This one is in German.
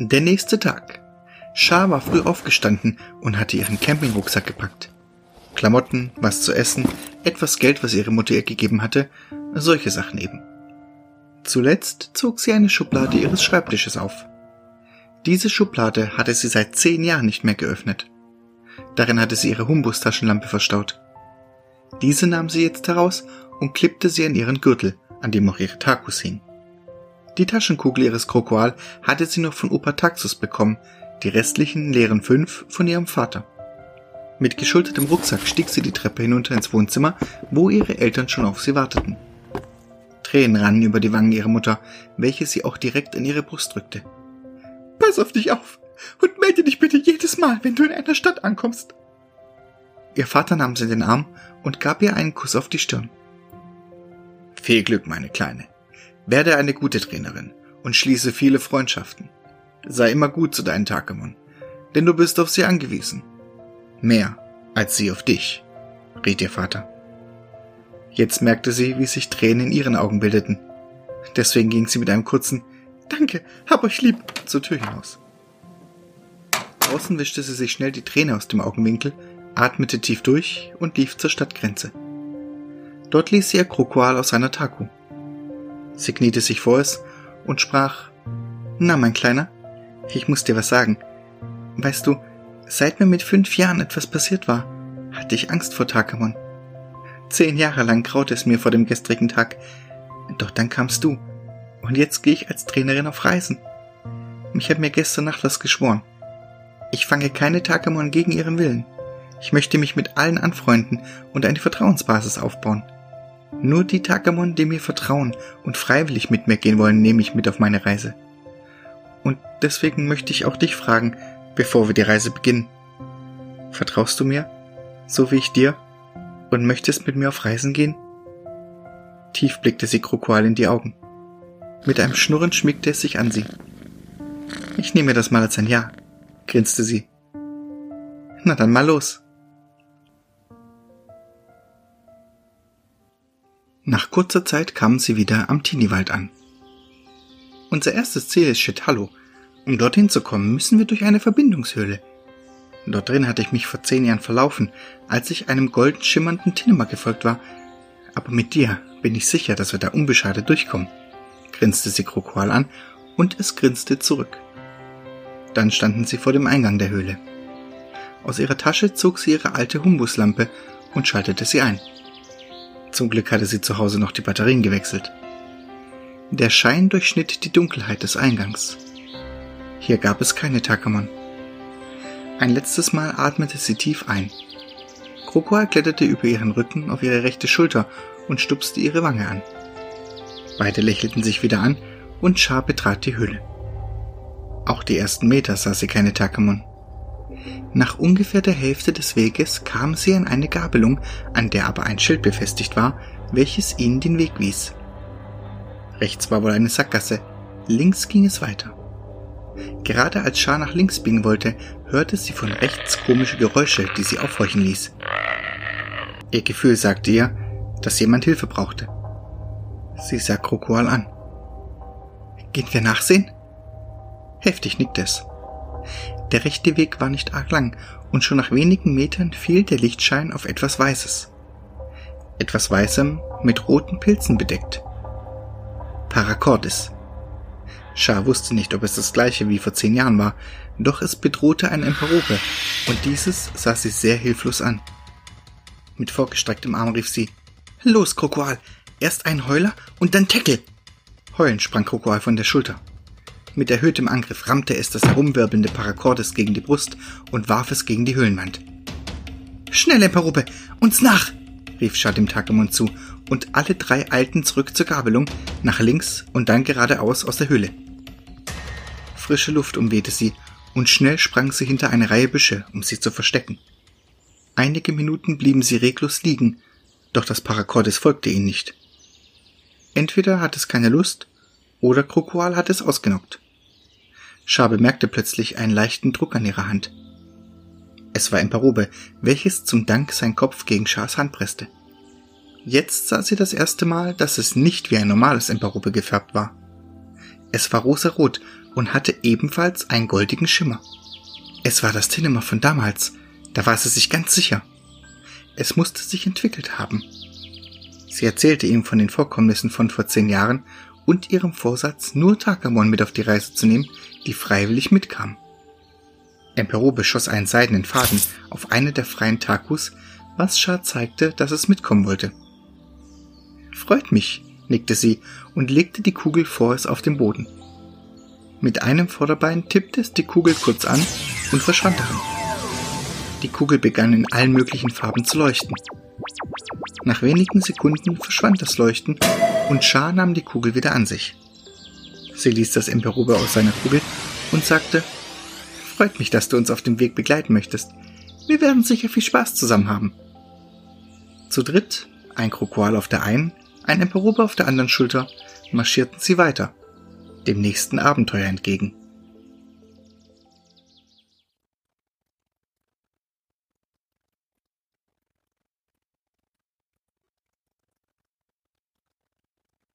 Der nächste Tag. Shah war früh aufgestanden und hatte ihren Campingrucksack gepackt. Klamotten, was zu essen, etwas Geld, was ihre Mutter ihr gegeben hatte, solche Sachen eben. Zuletzt zog sie eine Schublade ihres Schreibtisches auf. Diese Schublade hatte sie seit zehn Jahren nicht mehr geöffnet. Darin hatte sie ihre Humbus-Taschenlampe verstaut. Diese nahm sie jetzt heraus und klippte sie an ihren Gürtel, an dem auch ihre Takus hingen. Die Taschenkugel ihres Krokoal hatte sie noch von Opa Taxus bekommen, die restlichen leeren fünf von ihrem Vater. Mit geschultertem Rucksack stieg sie die Treppe hinunter ins Wohnzimmer, wo ihre Eltern schon auf sie warteten. Tränen rannen über die Wangen ihrer Mutter, welche sie auch direkt in ihre Brust drückte. Pass auf dich auf und melde dich bitte jedes Mal, wenn du in einer Stadt ankommst. Ihr Vater nahm sie in den Arm und gab ihr einen Kuss auf die Stirn. Viel Glück, meine Kleine. Werde eine gute Trainerin und schließe viele Freundschaften. Sei immer gut zu deinen Takemon, denn du bist auf sie angewiesen. Mehr als sie auf dich, riet ihr Vater. Jetzt merkte sie, wie sich Tränen in ihren Augen bildeten. Deswegen ging sie mit einem kurzen Danke, hab euch lieb zur Tür hinaus. Draußen wischte sie sich schnell die Träne aus dem Augenwinkel, atmete tief durch und lief zur Stadtgrenze. Dort ließ sie ihr Krokoal aus seiner Taku. Sie kniete sich vor es und sprach, Na, mein Kleiner, ich muss dir was sagen. Weißt du, seit mir mit fünf Jahren etwas passiert war, hatte ich Angst vor Takamon. Zehn Jahre lang graute es mir vor dem gestrigen Tag. Doch dann kamst du. Und jetzt gehe ich als Trainerin auf Reisen. Ich habe mir gestern Nacht was geschworen. Ich fange keine Takamon gegen ihren Willen. Ich möchte mich mit allen anfreunden und eine Vertrauensbasis aufbauen. Nur die Takamon, die mir vertrauen und freiwillig mit mir gehen wollen, nehme ich mit auf meine Reise. Und deswegen möchte ich auch dich fragen, bevor wir die Reise beginnen. Vertraust du mir, so wie ich dir, und möchtest mit mir auf Reisen gehen? Tief blickte sie Krokoal in die Augen. Mit einem Schnurren schmiegte es sich an sie. Ich nehme das mal als ein Ja, grinste sie. Na dann mal los. Nach kurzer Zeit kamen sie wieder am Tiniwald an. Unser erstes Ziel ist Shithallo. Um dorthin zu kommen, müssen wir durch eine Verbindungshöhle. Dort drin hatte ich mich vor zehn Jahren verlaufen, als ich einem golden schimmernden Tinema gefolgt war. Aber mit dir bin ich sicher, dass wir da unbeschadet durchkommen, grinste sie Krokoal an und es grinste zurück. Dann standen sie vor dem Eingang der Höhle. Aus ihrer Tasche zog sie ihre alte Humbuslampe und schaltete sie ein. Zum Glück hatte sie zu Hause noch die Batterien gewechselt. Der Schein durchschnitt die Dunkelheit des Eingangs. Hier gab es keine Takamon. Ein letztes Mal atmete sie tief ein. Krokoa kletterte über ihren Rücken auf ihre rechte Schulter und stupste ihre Wange an. Beide lächelten sich wieder an und Char betrat die Höhle. Auch die ersten Meter sah sie keine Takamon. Nach ungefähr der Hälfte des Weges kam sie an eine Gabelung, an der aber ein Schild befestigt war, welches ihnen den Weg wies. Rechts war wohl eine Sackgasse, links ging es weiter. Gerade als Schar nach links biegen wollte, hörte sie von rechts komische Geräusche, die sie aufhorchen ließ. Ihr Gefühl sagte ihr, dass jemand Hilfe brauchte. Sie sah Krokoal an. Gehen wir nachsehen? Heftig nickte es. Der rechte Weg war nicht arg lang, und schon nach wenigen Metern fiel der Lichtschein auf etwas Weißes. Etwas Weißem mit roten Pilzen bedeckt. Paracordis. Shah wusste nicht, ob es das gleiche wie vor zehn Jahren war, doch es bedrohte ein Emperope, und dieses sah sie sehr hilflos an. Mit vorgestrecktem Arm rief sie, Los, Krokoal, erst ein Heuler und dann Tackle! Heulend sprang Krokoal von der Schulter. Mit erhöhtem Angriff rammte es das herumwirbelnde Paracordes gegen die Brust und warf es gegen die Höhlenwand. Schnell, Emperope, uns nach! rief Shah dem Takemon zu, und alle drei eilten zurück zur Gabelung, nach links und dann geradeaus aus der Höhle. Frische Luft umwehte sie, und schnell sprang sie hinter eine Reihe Büsche, um sich zu verstecken. Einige Minuten blieben sie reglos liegen, doch das Paracordes folgte ihnen nicht. Entweder hat es keine Lust, oder Krokoal hat es ausgenockt. Schar bemerkte plötzlich einen leichten Druck an ihrer Hand. Es war Emperobe, welches zum Dank sein Kopf gegen Schars Hand presste. Jetzt sah sie das erste Mal, dass es nicht wie ein normales Emperobe gefärbt war. Es war rosarot und hatte ebenfalls einen goldigen Schimmer. Es war das Tinema von damals, da war sie sich ganz sicher. Es musste sich entwickelt haben. Sie erzählte ihm von den Vorkommnissen von vor zehn Jahren und ihrem Vorsatz, nur Takamon mit auf die Reise zu nehmen, die freiwillig mitkam. Empero beschoss einen seidenen Faden auf eine der freien Takus, was Shah zeigte, dass es mitkommen wollte. Freut mich, nickte sie und legte die Kugel vor es auf den Boden. Mit einem Vorderbein tippte es die Kugel kurz an und verschwand darin. Die Kugel begann in allen möglichen Farben zu leuchten. Nach wenigen Sekunden verschwand das Leuchten und Shah nahm die Kugel wieder an sich. Sie ließ das Emperobe aus seiner Kugel und sagte, Freut mich, dass du uns auf dem Weg begleiten möchtest. Wir werden sicher viel Spaß zusammen haben. Zu dritt, ein Krokoal auf der einen, ein Emperobe auf der anderen Schulter, marschierten sie weiter, dem nächsten Abenteuer entgegen.